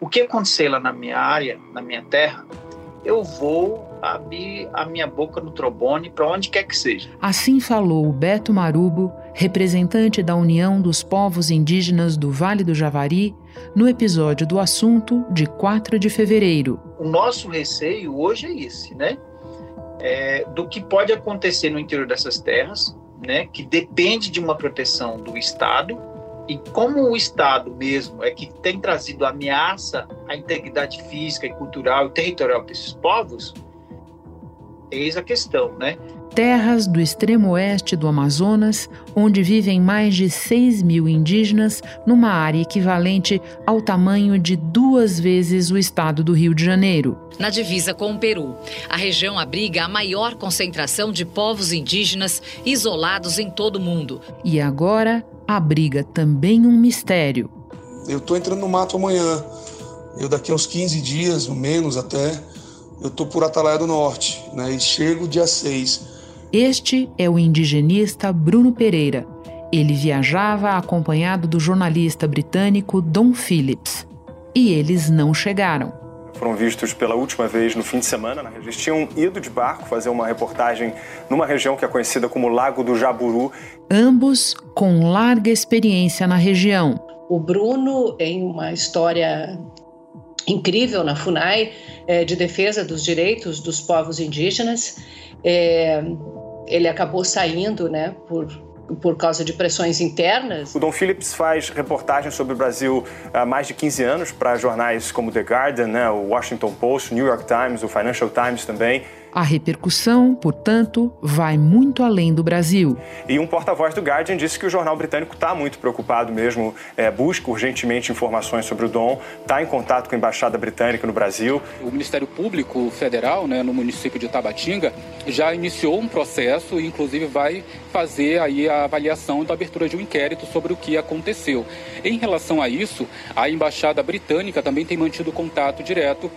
o que acontecer lá na minha área, na minha terra, eu vou abrir a minha boca no trombone para onde quer que seja. Assim falou o Beto Marubo, representante da União dos Povos Indígenas do Vale do Javari, no episódio do assunto de 4 de fevereiro. O nosso receio hoje é esse, né? É, do que pode acontecer no interior dessas terras, né? Que depende de uma proteção do Estado e como o Estado mesmo é que tem trazido ameaça à integridade física e cultural e territorial desses povos, eis a questão, né? Terras do extremo oeste do Amazonas, onde vivem mais de 6 mil indígenas, numa área equivalente ao tamanho de duas vezes o estado do Rio de Janeiro. Na divisa com o Peru, a região abriga a maior concentração de povos indígenas isolados em todo o mundo. E agora, abriga também um mistério. Eu estou entrando no mato amanhã. Eu daqui a uns 15 dias, menos até, eu estou por Atalaia do Norte, né? E chego dia 6. Este é o indigenista Bruno Pereira. Ele viajava acompanhado do jornalista britânico Don Phillips. E eles não chegaram. Foram vistos pela última vez no fim de semana. Eles tinham ido de barco fazer uma reportagem numa região que é conhecida como Lago do Jaburu. Ambos com larga experiência na região. O Bruno, em uma história incrível na FUNAI, é, de defesa dos direitos dos povos indígenas, é, ele acabou saindo né, por por causa de pressões internas. O Dom Phillips faz reportagens sobre o Brasil há mais de 15 anos para jornais como The Guardian, né, o Washington Post, New York Times, o Financial Times também. A repercussão, portanto, vai muito além do Brasil. E um porta-voz do Guardian disse que o jornal britânico está muito preocupado mesmo, é, busca urgentemente informações sobre o Dom, está em contato com a Embaixada Britânica no Brasil. O Ministério Público Federal, né, no município de Tabatinga, já iniciou um processo e, inclusive, vai fazer aí a avaliação da abertura de um inquérito sobre o que aconteceu. Em relação a isso, a Embaixada Britânica também tem mantido contato direto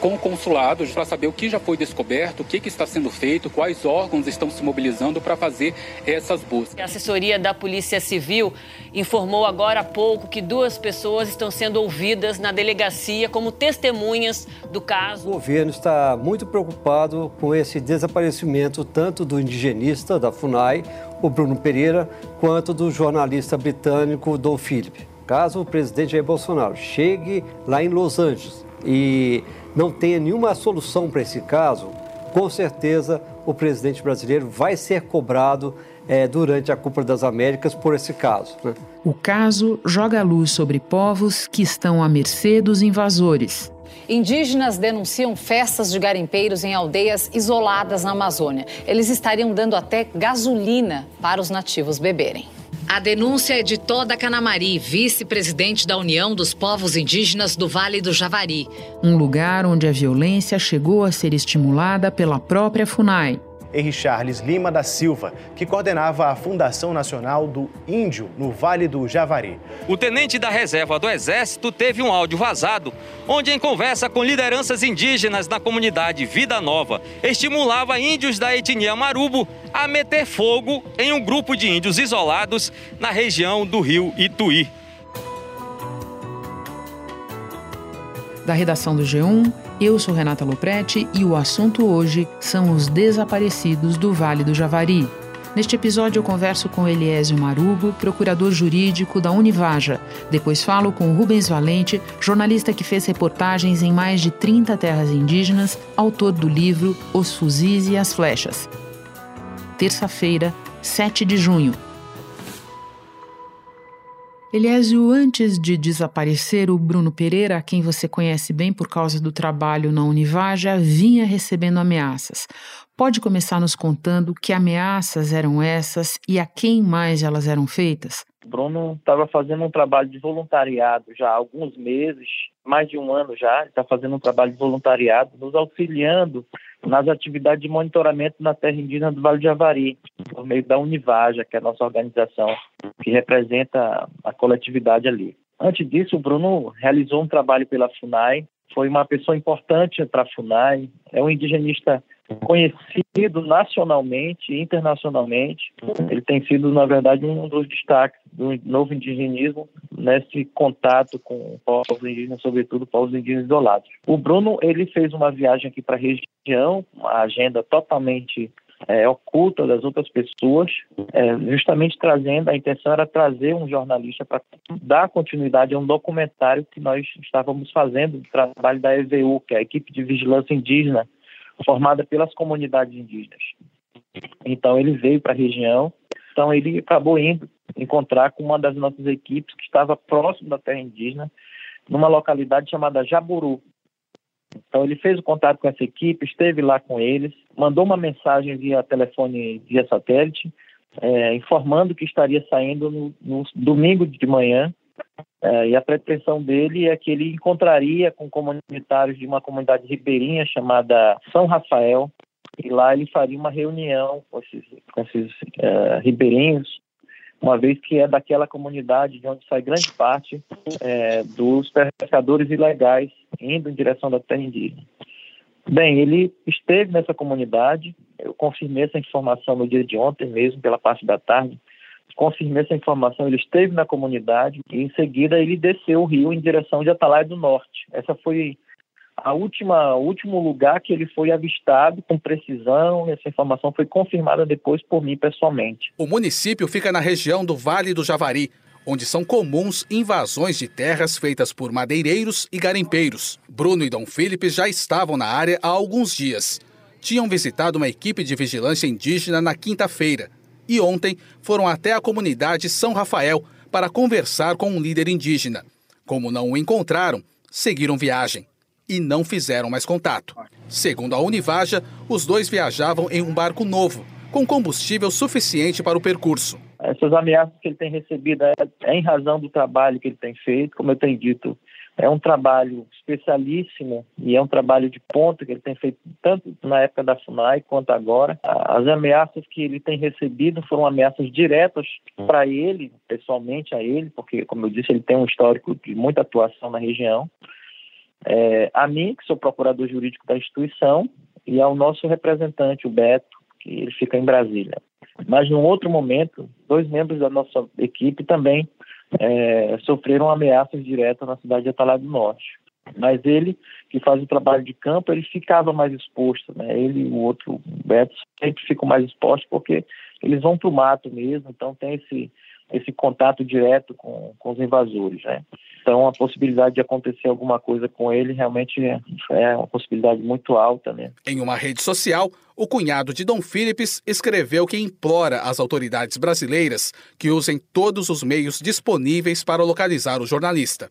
com o consulado para saber o que já foi descoberto, o que, que está sendo feito, quais órgãos estão se mobilizando para fazer essas buscas. A assessoria da Polícia Civil informou agora há pouco que duas pessoas estão sendo ouvidas na delegacia como testemunhas do caso. O governo está muito preocupado com esse desaparecimento tanto do indigenista da FUNAI, o Bruno Pereira, quanto do jornalista britânico Dom Philip. Caso o presidente Jair Bolsonaro chegue lá em Los Angeles e não tenha nenhuma solução para esse caso, com certeza o presidente brasileiro vai ser cobrado é, durante a Copa das Américas por esse caso. Né? O caso joga a luz sobre povos que estão à mercê dos invasores. Indígenas denunciam festas de garimpeiros em aldeias isoladas na Amazônia. Eles estariam dando até gasolina para os nativos beberem. A denúncia é de Toda Canamari, vice-presidente da União dos Povos Indígenas do Vale do Javari. Um lugar onde a violência chegou a ser estimulada pela própria FUNAI. Henri Charles Lima da Silva, que coordenava a Fundação Nacional do Índio no Vale do Javari. O tenente da reserva do Exército teve um áudio vazado, onde, em conversa com lideranças indígenas da comunidade Vida Nova, estimulava índios da etnia Marubo a meter fogo em um grupo de índios isolados na região do rio Ituí. Da redação do G1, eu sou Renata Loprete e o assunto hoje são os desaparecidos do Vale do Javari. Neste episódio eu converso com Eliésio Marubo, procurador jurídico da Univaja. Depois falo com Rubens Valente, jornalista que fez reportagens em mais de 30 terras indígenas, autor do livro Os Fuzis e as Flechas. Terça-feira, 7 de junho. Eliésio, antes de desaparecer, o Bruno Pereira, a quem você conhece bem por causa do trabalho na Univaja, vinha recebendo ameaças. Pode começar nos contando que ameaças eram essas e a quem mais elas eram feitas? Bruno estava fazendo um trabalho de voluntariado já há alguns meses, mais de um ano já, está fazendo um trabalho de voluntariado, nos auxiliando nas atividades de monitoramento na terra indígena do Vale de Javari, por meio da Univaja, que é a nossa organização que representa a coletividade ali. Antes disso, o Bruno realizou um trabalho pela FUNAI, foi uma pessoa importante para a FUNAI, é um indigenista conhecido nacionalmente e internacionalmente. Ele tem sido, na verdade, um dos destaques do novo indigenismo nesse contato com povos indígenas, sobretudo povos indígenas isolados. O Bruno ele fez uma viagem aqui para a região, uma agenda totalmente é, oculta das outras pessoas, é, justamente trazendo, a intenção era trazer um jornalista para dar continuidade a um documentário que nós estávamos fazendo, do trabalho da EVU, que é a equipe de vigilância indígena, formada pelas comunidades indígenas. Então ele veio para a região, então ele acabou indo encontrar com uma das nossas equipes que estava próximo da terra indígena, numa localidade chamada Jaburu, então ele fez o contato com essa equipe, esteve lá com eles, mandou uma mensagem via telefone, via satélite, é, informando que estaria saindo no, no domingo de manhã. É, e a pretensão dele é que ele encontraria com comunitários de uma comunidade ribeirinha chamada São Rafael, e lá ele faria uma reunião com esses, com esses é, ribeirinhos uma vez que é daquela comunidade de onde sai grande parte é, dos pescadores ilegais indo em direção da terra indígena. Bem, ele esteve nessa comunidade, eu confirmei essa informação no dia de ontem mesmo, pela parte da tarde, confirmei essa informação, ele esteve na comunidade e em seguida ele desceu o rio em direção de Atalaia do Norte. Essa foi a última, último lugar que ele foi avistado com precisão, essa informação foi confirmada depois por mim pessoalmente. O município fica na região do Vale do Javari, onde são comuns invasões de terras feitas por madeireiros e garimpeiros. Bruno e Dom Felipe já estavam na área há alguns dias. Tinham visitado uma equipe de vigilância indígena na quinta-feira e ontem foram até a comunidade São Rafael para conversar com um líder indígena. Como não o encontraram, seguiram viagem e não fizeram mais contato. Segundo a Univaja, os dois viajavam em um barco novo, com combustível suficiente para o percurso. Essas ameaças que ele tem recebido é, é em razão do trabalho que ele tem feito, como eu tenho dito, é um trabalho especialíssimo e é um trabalho de ponta que ele tem feito tanto na época da FUNAI quanto agora. As ameaças que ele tem recebido foram ameaças diretas para ele, pessoalmente a ele, porque, como eu disse, ele tem um histórico de muita atuação na região é, a mim, que sou procurador jurídico da instituição, e ao nosso representante, o Beto, que ele fica em Brasília. Mas, num outro momento, dois membros da nossa equipe também é, sofreram ameaças diretas na cidade de Atalá do Norte. Mas ele, que faz o trabalho de campo, ele ficava mais exposto, né? Ele e o outro, o Beto, sempre ficam mais expostos porque eles vão para o mato mesmo, então tem esse, esse contato direto com, com os invasores, né? Então, a possibilidade de acontecer alguma coisa com ele realmente é, é uma possibilidade muito alta, né? Em uma rede social, o cunhado de Dom Philips escreveu que implora às autoridades brasileiras que usem todos os meios disponíveis para localizar o jornalista.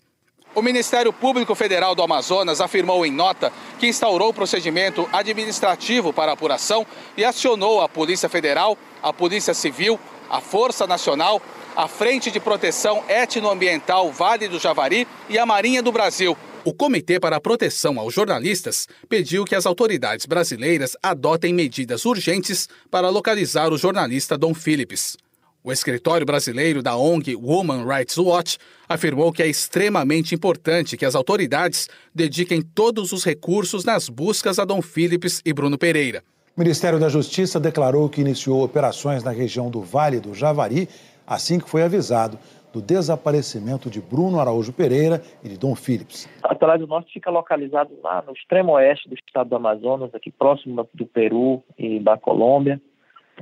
O Ministério Público Federal do Amazonas afirmou em nota que instaurou procedimento administrativo para apuração e acionou a Polícia Federal, a Polícia Civil, a Força Nacional a Frente de Proteção Etnoambiental Vale do Javari e a Marinha do Brasil. O Comitê para a Proteção aos Jornalistas pediu que as autoridades brasileiras adotem medidas urgentes para localizar o jornalista Dom Phillips. O escritório brasileiro da ONG Women Rights Watch afirmou que é extremamente importante que as autoridades dediquem todos os recursos nas buscas a Dom Phillips e Bruno Pereira. O Ministério da Justiça declarou que iniciou operações na região do Vale do Javari assim que foi avisado do desaparecimento de Bruno Araújo Pereira e de Dom Phillips. Atalaia do Norte fica localizado lá no extremo oeste do estado do Amazonas, aqui próximo do Peru e da Colômbia.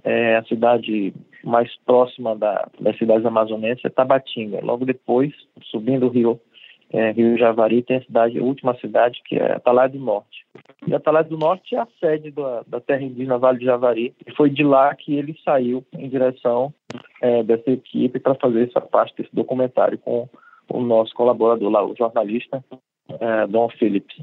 É a cidade mais próxima da, das cidades amazonenses é Tabatinga. Logo depois, subindo o rio é, Rio Javari, tem a cidade, a última cidade, que é Atalaia do Norte. E Atalaia do Norte é a sede da, da terra indígena Vale do Javari. E foi de lá que ele saiu em direção é, dessa equipe para fazer essa parte desse documentário com o nosso colaborador lá, o jornalista é, Dom Phillips.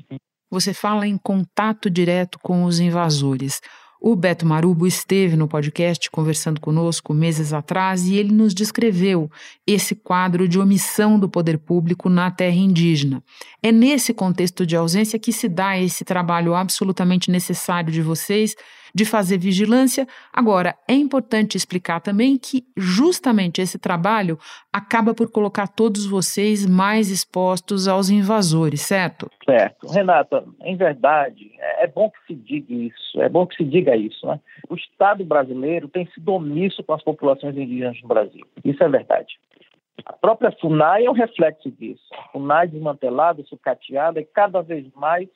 Você fala em contato direto com os invasores. O Beto Marubo esteve no podcast conversando conosco meses atrás e ele nos descreveu esse quadro de omissão do poder público na terra indígena. É nesse contexto de ausência que se dá esse trabalho absolutamente necessário de vocês de fazer vigilância. Agora, é importante explicar também que justamente esse trabalho acaba por colocar todos vocês mais expostos aos invasores, certo? Certo. Renata, em verdade, é bom que se diga isso, é bom que se diga isso. Né? O Estado brasileiro tem sido omisso com as populações indígenas no Brasil. Isso é verdade. A própria FUNAI é um reflexo disso. A FUNAI desmantelada, sucateada e cada vez mais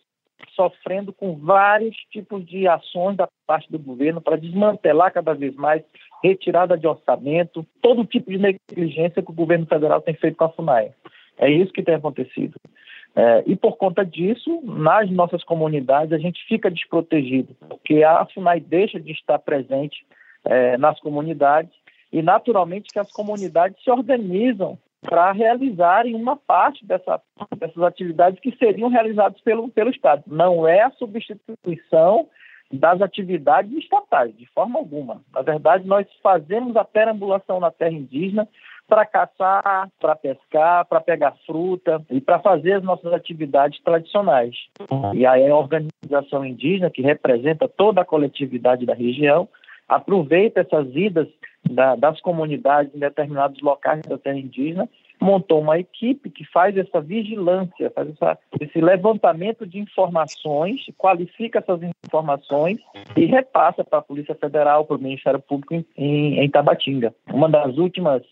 sofrendo com vários tipos de ações da parte do governo para desmantelar cada vez mais retirada de orçamento, todo tipo de negligência que o governo federal tem feito com a FUNAI. É isso que tem acontecido. É, e por conta disso, nas nossas comunidades, a gente fica desprotegido, porque a FUNAI deixa de estar presente é, nas comunidades e, naturalmente, que as comunidades se organizam para realizarem uma parte dessa, dessas atividades que seriam realizadas pelo, pelo Estado. Não é a substituição das atividades estatais, de forma alguma. Na verdade, nós fazemos a perambulação na terra indígena para caçar, para pescar, para pegar fruta e para fazer as nossas atividades tradicionais. E aí a organização indígena, que representa toda a coletividade da região, aproveita essas idas da, das comunidades em determinados locais da terra indígena, montou uma equipe que faz essa vigilância, faz essa, esse levantamento de informações, qualifica essas informações e repassa para a Polícia Federal, para o Ministério Público em, em, em Tabatinga. Uma das últimas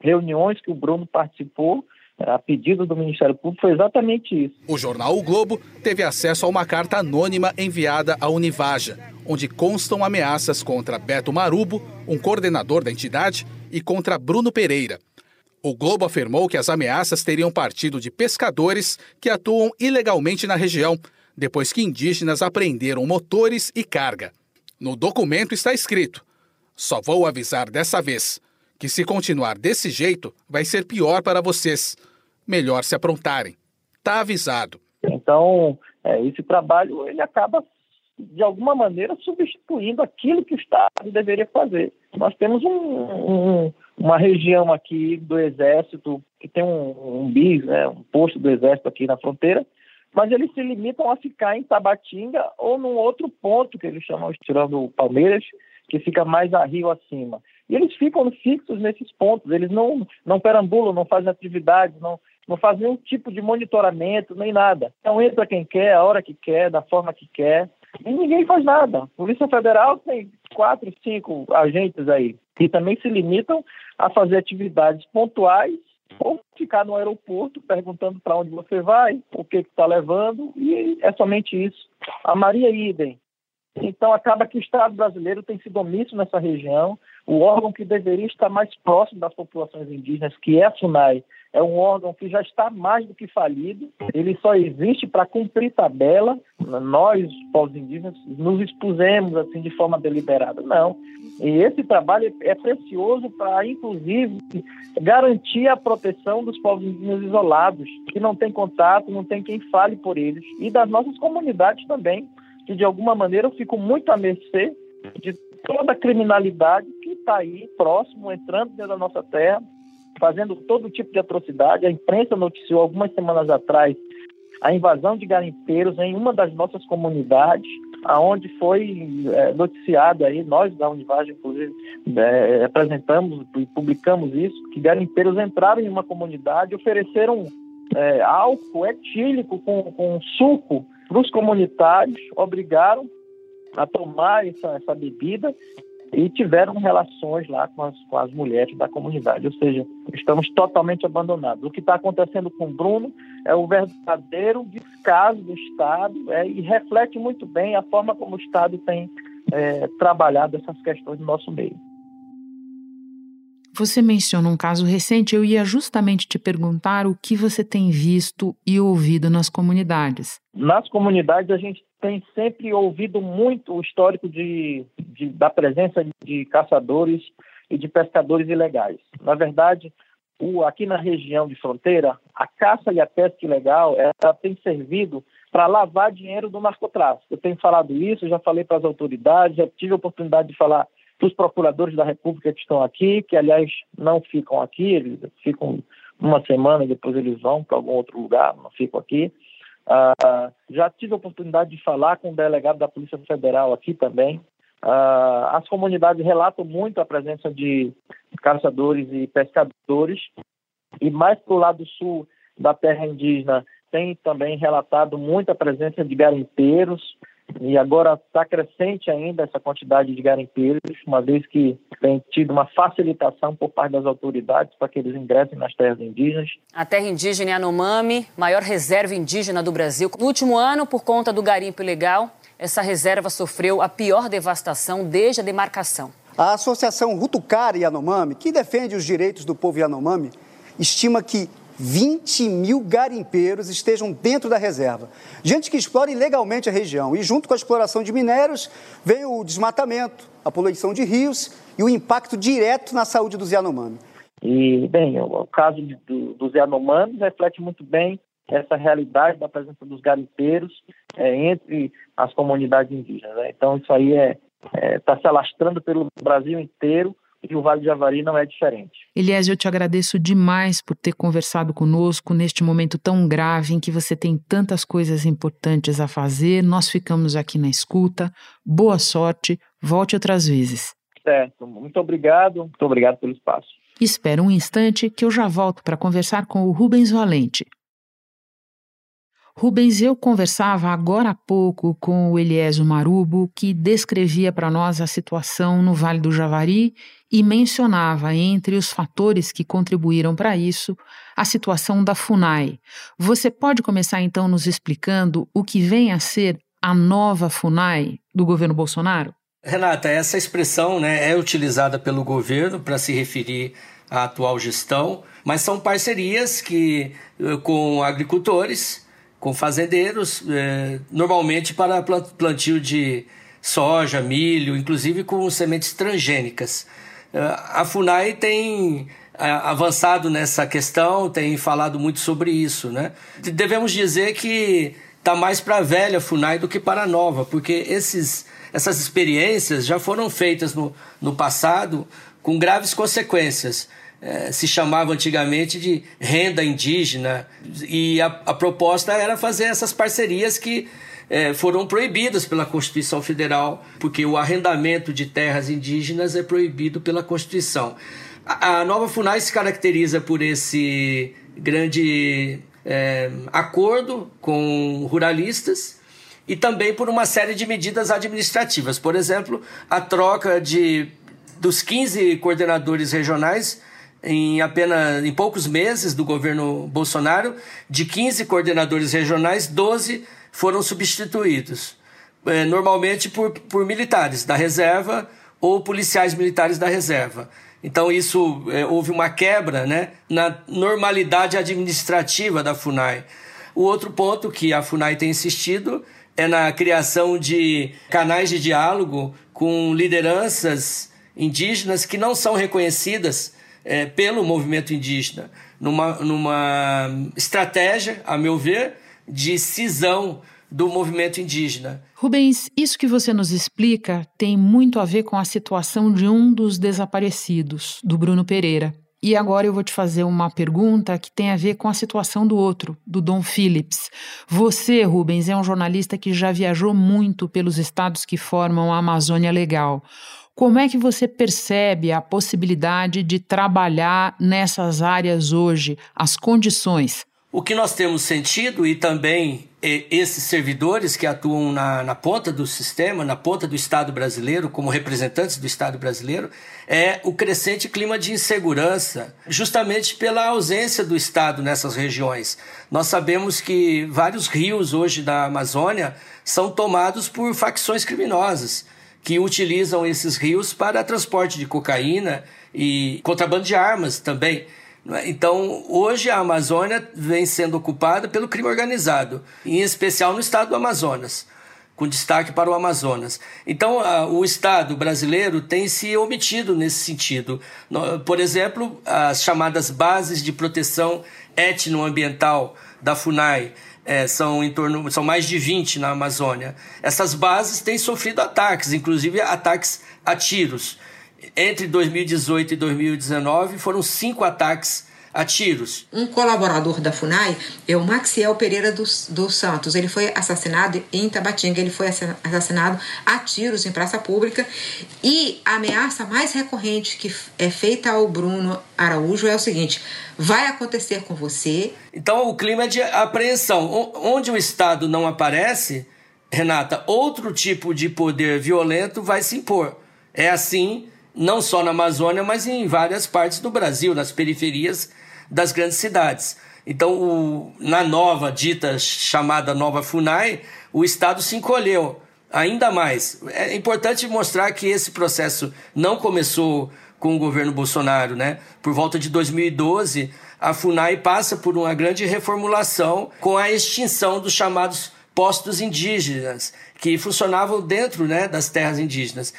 reuniões que o Bruno participou a pedido do Ministério Público foi exatamente isso. O jornal O Globo teve acesso a uma carta anônima enviada à Univaja, onde constam ameaças contra Beto Marubo, um coordenador da entidade, e contra Bruno Pereira. O Globo afirmou que as ameaças teriam partido de pescadores que atuam ilegalmente na região, depois que indígenas apreenderam motores e carga. No documento está escrito: só vou avisar dessa vez que se continuar desse jeito vai ser pior para vocês. Melhor se aprontarem. Tá avisado. Então, é, esse trabalho ele acaba de alguma maneira substituindo aquilo que o Estado deveria fazer. Nós temos um, um, uma região aqui do Exército que tem um, um BIS, né, um posto do Exército aqui na fronteira, mas eles se limitam a ficar em Tabatinga ou num outro ponto que eles chamam, tirando Palmeiras, que fica mais a rio acima. E eles ficam fixos nesses pontos, eles não, não perambulam, não fazem atividades, não, não fazem nenhum tipo de monitoramento, nem nada. Então entra quem quer, a hora que quer, da forma que quer, e ninguém faz nada. Polícia Federal tem quatro, cinco agentes aí, que também se limitam a fazer atividades pontuais ou ficar no aeroporto perguntando para onde você vai, o que está levando, e é somente isso. A Maria Idem, então, acaba que o Estado brasileiro tem sido omisso nessa região. O órgão que deveria estar mais próximo das populações indígenas, que é a FUNAI, é um órgão que já está mais do que falido. Ele só existe para cumprir tabela. Nós, povos indígenas, nos expusemos assim de forma deliberada. Não. E esse trabalho é precioso para, inclusive, garantir a proteção dos povos indígenas isolados, que não têm contato, não tem quem fale por eles, e das nossas comunidades também que de alguma maneira fico muito à mercê de toda a criminalidade que está aí próximo, entrando dentro da nossa terra, fazendo todo tipo de atrocidade. A imprensa noticiou algumas semanas atrás a invasão de garimpeiros em uma das nossas comunidades, aonde foi é, noticiado aí, nós da Univagem, inclusive, é, apresentamos e publicamos isso, que garimpeiros entraram em uma comunidade e ofereceram é, álcool etílico com, com suco para os comunitários, obrigaram a tomar essa, essa bebida e tiveram relações lá com as, com as mulheres da comunidade, ou seja, estamos totalmente abandonados. O que está acontecendo com o Bruno é o verdadeiro descaso do Estado é, e reflete muito bem a forma como o Estado tem é, trabalhado essas questões no nosso meio. Você menciona um caso recente, eu ia justamente te perguntar o que você tem visto e ouvido nas comunidades. Nas comunidades, a gente tem sempre ouvido muito o histórico de, de, da presença de caçadores e de pescadores ilegais. Na verdade, o, aqui na região de fronteira, a caça e a pesca ilegal ela tem servido para lavar dinheiro do narcotráfico. Eu tenho falado isso, já falei para as autoridades, já tive a oportunidade de falar dos procuradores da República que estão aqui, que aliás não ficam aqui, eles ficam uma semana depois eles vão para algum outro lugar, não ficam aqui. Uh, já tive a oportunidade de falar com o delegado da Polícia Federal aqui também, Uh, as comunidades relatam muito a presença de caçadores e pescadores, e mais para o lado sul da terra indígena tem também relatado muita presença de garimpeiros, e agora está crescente ainda essa quantidade de garimpeiros, uma vez que tem tido uma facilitação por parte das autoridades para que eles ingressem nas terras indígenas. A terra indígena Yanomami, maior reserva indígena do Brasil. No último ano, por conta do garimpo ilegal, essa reserva sofreu a pior devastação desde a demarcação. A Associação Rutucara Yanomami, que defende os direitos do povo Yanomami, estima que 20 mil garimpeiros estejam dentro da reserva. Gente que explora ilegalmente a região. E junto com a exploração de minérios, vem o desmatamento, a poluição de rios e o impacto direto na saúde dos Yanomami. E, bem, o, caso do, dos Yanomami reflete muito bem essa realidade da presença dos garimpeiros é, entre as comunidades indígenas. Né? Então, isso aí está é, é, tá se alastrando pelo Brasil inteiro e o Vale de Javari não é diferente. Elias, eu te agradeço demais por ter conversado conosco neste momento tão grave em que você tem tantas coisas importantes a fazer. Nós ficamos aqui na escuta. Boa sorte, volte outras vezes. Certo, muito obrigado, muito obrigado pelo espaço. Espera um instante que eu já volto para conversar com o Rubens Valente. Rubens, eu conversava agora há pouco com o Eliésio Marubo, que descrevia para nós a situação no Vale do Javari e mencionava, entre os fatores que contribuíram para isso, a situação da FUNAI. Você pode começar então nos explicando o que vem a ser a nova FUNAI do governo Bolsonaro? Renata, essa expressão né, é utilizada pelo governo para se referir à atual gestão, mas são parcerias que eh, com agricultores com fazendeiros, é, normalmente para plantio de soja, milho, inclusive com sementes transgênicas. É, a FUNAI tem é, avançado nessa questão, tem falado muito sobre isso. Né? Devemos dizer que está mais para a velha FUNAI do que para a nova, porque esses, essas experiências já foram feitas no, no passado com graves consequências. É, se chamava antigamente de renda indígena, e a, a proposta era fazer essas parcerias que é, foram proibidas pela Constituição Federal, porque o arrendamento de terras indígenas é proibido pela Constituição. A, a nova FUNAI se caracteriza por esse grande é, acordo com ruralistas e também por uma série de medidas administrativas. Por exemplo, a troca de dos 15 coordenadores regionais em apenas em poucos meses do governo Bolsonaro, de 15 coordenadores regionais, 12 foram substituídos, é, normalmente por, por militares da reserva ou policiais militares da reserva. Então, isso é, houve uma quebra né, na normalidade administrativa da FUNAI. O outro ponto que a FUNAI tem insistido é na criação de canais de diálogo com lideranças indígenas que não são reconhecidas é, pelo movimento indígena, numa, numa estratégia, a meu ver, de cisão do movimento indígena. Rubens, isso que você nos explica tem muito a ver com a situação de um dos desaparecidos, do Bruno Pereira. E agora eu vou te fazer uma pergunta que tem a ver com a situação do outro, do Dom Phillips. Você, Rubens, é um jornalista que já viajou muito pelos estados que formam a Amazônia Legal. Como é que você percebe a possibilidade de trabalhar nessas áreas hoje, as condições? O que nós temos sentido e também esses servidores que atuam na, na, ponta do sistema, na ponta do Estado brasileiro, como representantes do Estado brasileiro, é o crescente clima de insegurança, justamente pela ausência do Estado nessas regiões. Nós sabemos que vários rios hoje da Amazônia são tomados por facções criminosas que utilizam esses rios para transporte de cocaína e contrabando de armas também. É? Então, hoje a Amazônia vem sendo ocupada pelo crime organizado, em especial no estado do Amazonas, com destaque para o Amazonas. Então, o Estado brasileiro tem se omitido nesse sentido. Por exemplo, as chamadas bases de proteção etnoambiental da FUNAI, é, são em torno são mais de 20 na Amazônia. Essas bases têm sofrido ataques, inclusive ataques a tiros. Entre 2018 e 2019 foram cinco ataques a tiros. Um colaborador da FUNAI é o Maxiel Pereira dos, dos Santos. Ele foi assassinado em Tabatinga, ele foi assassinado a tiros em praça pública. E a ameaça mais recorrente que é feita ao Bruno Araújo é o seguinte: vai acontecer com você. Então o clima é de apreensão. Onde o Estado não aparece, Renata, outro tipo de poder violento vai se impor. É assim não só na Amazônia, mas em várias partes do Brasil, nas periferias das grandes cidades. Então, o, na nova, dita chamada nova FUNAI, o Estado se encolheu ainda mais. É importante mostrar que esse processo não começou com o governo Bolsonaro, né? Por volta de 2012, a FUNAI passa por uma grande reformulação com a extinção dos chamados postos indígenas, que funcionavam dentro né, das terras indígenas.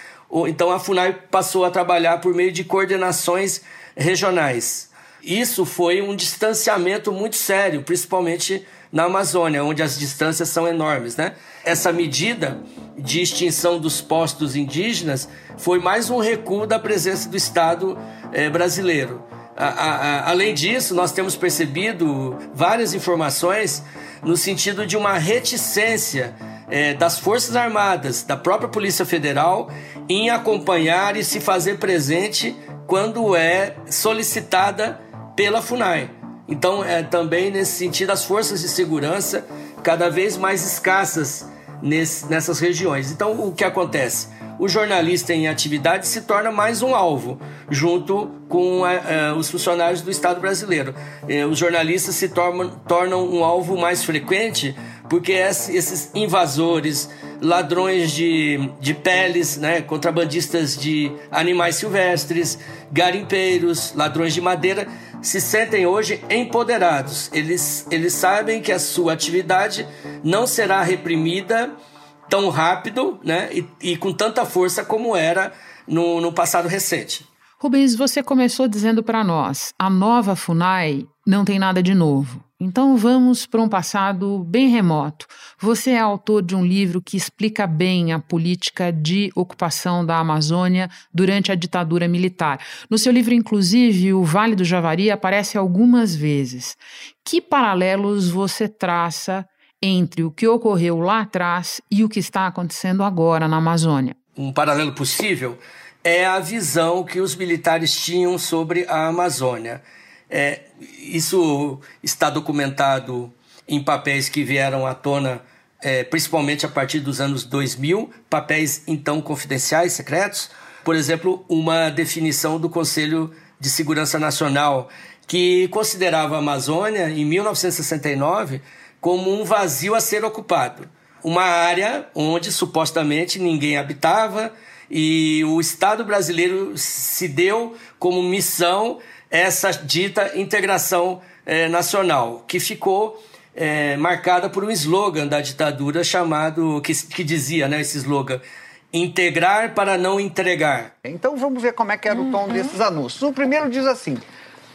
Então a FUNAI passou a trabalhar por meio de coordenações regionais. Isso foi um distanciamento muito sério, principalmente na Amazônia, onde as distâncias são enormes. Né? Essa medida de extinção dos postos indígenas foi mais um recuo da presença do Estado eh, brasileiro. A, a, a, além disso, nós temos percebido várias informações no sentido de uma reticência eh, das Forças Armadas, da própria Polícia Federal, em acompanhar e se fazer presente quando é solicitada pela FUNAI. Então, é também nesse sentido, as forças de segurança cada vez mais escassas nesse, nessas regiões. Então, o que acontece? O jornalista em atividade se torna mais um alvo, junto com a, a, os funcionários do Estado brasileiro. E, os jornalistas se tornam, tornam um alvo mais frequente porque esses invasores, ladrões de, de peles, né, contrabandistas de animais silvestres, garimpeiros, ladrões de madeira, se sentem hoje empoderados. Eles, eles sabem que a sua atividade não será reprimida tão rápido né, e, e com tanta força como era no, no passado recente. Rubens, você começou dizendo para nós: a nova FUNAI não tem nada de novo. Então vamos para um passado bem remoto. Você é autor de um livro que explica bem a política de ocupação da Amazônia durante a ditadura militar. No seu livro, inclusive, o Vale do Javari aparece algumas vezes. Que paralelos você traça entre o que ocorreu lá atrás e o que está acontecendo agora na Amazônia? Um paralelo possível é a visão que os militares tinham sobre a Amazônia. É, isso está documentado em papéis que vieram à tona é, principalmente a partir dos anos 2000, papéis então confidenciais, secretos. Por exemplo, uma definição do Conselho de Segurança Nacional que considerava a Amazônia, em 1969, como um vazio a ser ocupado. Uma área onde supostamente ninguém habitava e o Estado brasileiro se deu como missão essa dita integração eh, nacional, que ficou eh, marcada por um slogan da ditadura chamado, que, que dizia, né, esse slogan, integrar para não entregar. Então vamos ver como é que era o tom uhum. desses anúncios. O primeiro diz assim,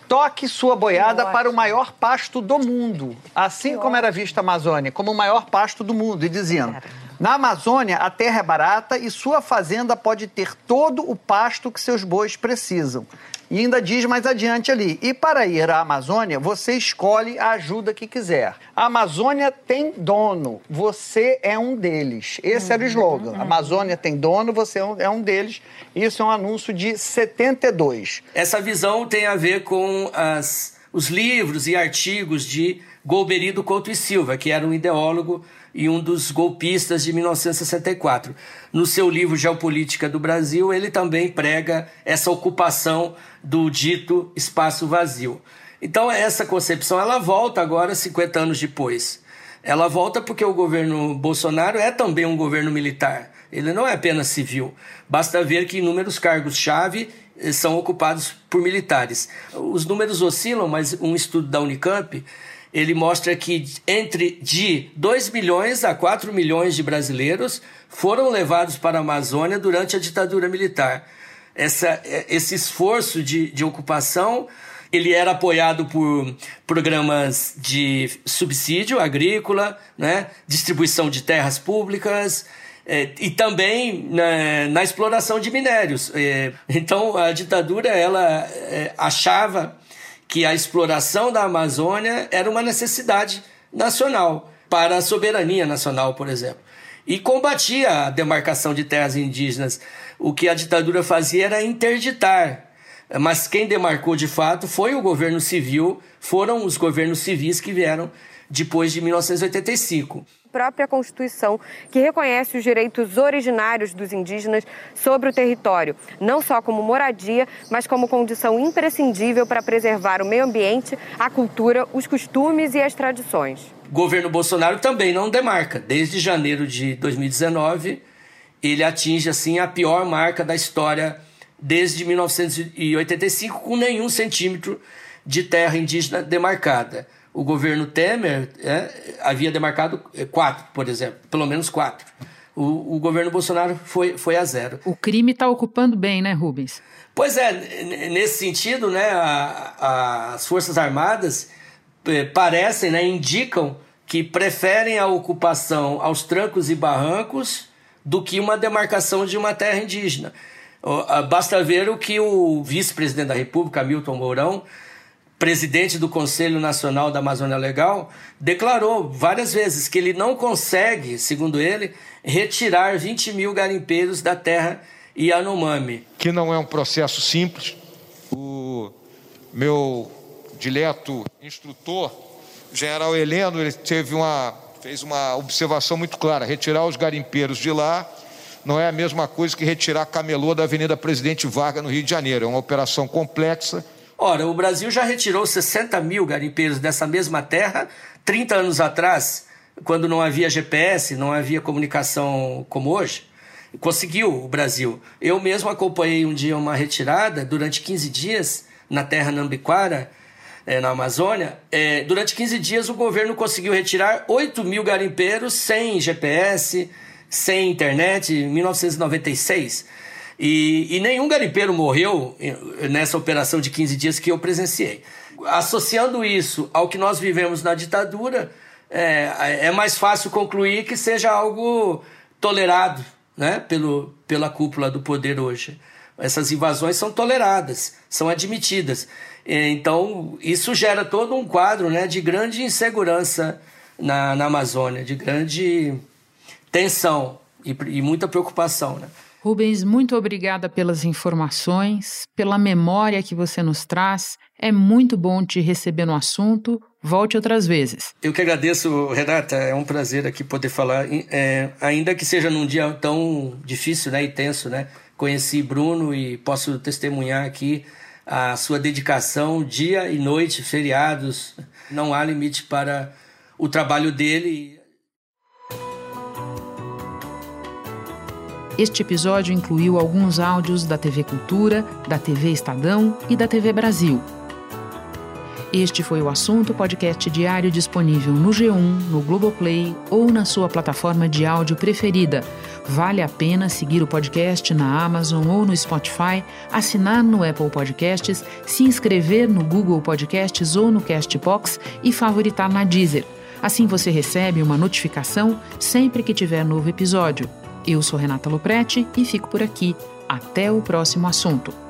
toque sua boiada para o maior pasto do mundo, assim como era vista a Amazônia, como o maior pasto do mundo, e dizendo... Na Amazônia, a terra é barata e sua fazenda pode ter todo o pasto que seus bois precisam. E ainda diz mais adiante ali: e para ir à Amazônia, você escolhe a ajuda que quiser. A Amazônia tem dono, você é um deles. Esse uhum, era o slogan. Uhum. Amazônia tem dono, você é um deles. Isso é um anúncio de 72. Essa visão tem a ver com as, os livros e artigos de Golberido Couto e Silva, que era um ideólogo e um dos golpistas de 1964. No seu livro Geopolítica do Brasil, ele também prega essa ocupação do dito espaço vazio. Então essa concepção ela volta agora 50 anos depois. Ela volta porque o governo Bolsonaro é também um governo militar. Ele não é apenas civil. Basta ver que inúmeros cargos-chave eh, são ocupados por militares. Os números oscilam, mas um estudo da Unicamp ele mostra que entre de 2 milhões a 4 milhões de brasileiros foram levados para a Amazônia durante a ditadura militar. Essa, esse esforço de, de ocupação ele era apoiado por programas de subsídio agrícola, né, distribuição de terras públicas é, e também na, na, exploração de minérios. É, então a ditadura ela é, achava que a exploração da Amazônia era uma necessidade nacional, para a soberania nacional, por exemplo. E combatia a demarcação de terras indígenas. O que a ditadura fazia era interditar. Mas quem demarcou de fato foi o governo civil, foram os governos civis que vieram depois de 1985 própria Constituição, que reconhece os direitos originários dos indígenas sobre o território, não só como moradia, mas como condição imprescindível para preservar o meio ambiente, a cultura, os costumes e as tradições. O governo Bolsonaro também não demarca. Desde janeiro de 2019, ele atinge assim a pior marca da história desde 1985, com nenhum centímetro de terra indígena demarcada o governo Temer é, havia demarcado é, quatro, por exemplo, pelo menos quatro. O, o governo Bolsonaro foi, foi a zero. O crime está ocupando bem, né, Rubens? Pois é, nesse sentido, né, a, a, as Forças Armadas é, parecem, né, indicam que preferem a ocupação aos trancos e barrancos do que uma demarcação de uma terra indígena. Basta ver o que o vice-presidente da República, Milton Mourão, presidente do Conselho Nacional da Amazônia Legal, declarou várias vezes que ele não consegue, segundo ele, retirar 20 mil garimpeiros da terra Yanomami. Que não é um processo simples. O meu dileto instrutor, general Heleno, ele teve uma, fez uma observação muito clara: retirar os garimpeiros de lá não é a mesma coisa que retirar camelô da Avenida Presidente Vargas, no Rio de Janeiro. É uma operação complexa Ora, o Brasil já retirou 60 mil garimpeiros dessa mesma terra 30 anos atrás, quando não havia GPS, não havia comunicação como hoje. Conseguiu o Brasil. Eu mesmo acompanhei um dia uma retirada durante 15 dias na terra Nambiquara, é, na Amazônia. É, durante 15 dias o governo conseguiu retirar 8 mil garimpeiros sem GPS, sem internet, em 1996. E, e nenhum garimpeiro morreu nessa operação de 15 dias que eu presenciei. Associando isso ao que nós vivemos na ditadura, é, é mais fácil concluir que seja algo tolerado né, pelo, pela cúpula do poder hoje. Essas invasões são toleradas, são admitidas. Então, isso gera todo um quadro né, de grande insegurança na, na Amazônia, de grande tensão e, e muita preocupação. Né? Rubens, muito obrigada pelas informações, pela memória que você nos traz. É muito bom te receber no assunto. Volte outras vezes. Eu que agradeço, Renata. É um prazer aqui poder falar, é, ainda que seja num dia tão difícil né, e tenso. Né? Conheci Bruno e posso testemunhar aqui a sua dedicação dia e noite, feriados. Não há limite para o trabalho dele. Este episódio incluiu alguns áudios da TV Cultura, da TV Estadão e da TV Brasil. Este foi o assunto podcast diário disponível no G1, no Globoplay ou na sua plataforma de áudio preferida. Vale a pena seguir o podcast na Amazon ou no Spotify, assinar no Apple Podcasts, se inscrever no Google Podcasts ou no Castbox e favoritar na Deezer. Assim você recebe uma notificação sempre que tiver novo episódio. Eu sou Renata Loprete e fico por aqui. Até o próximo assunto.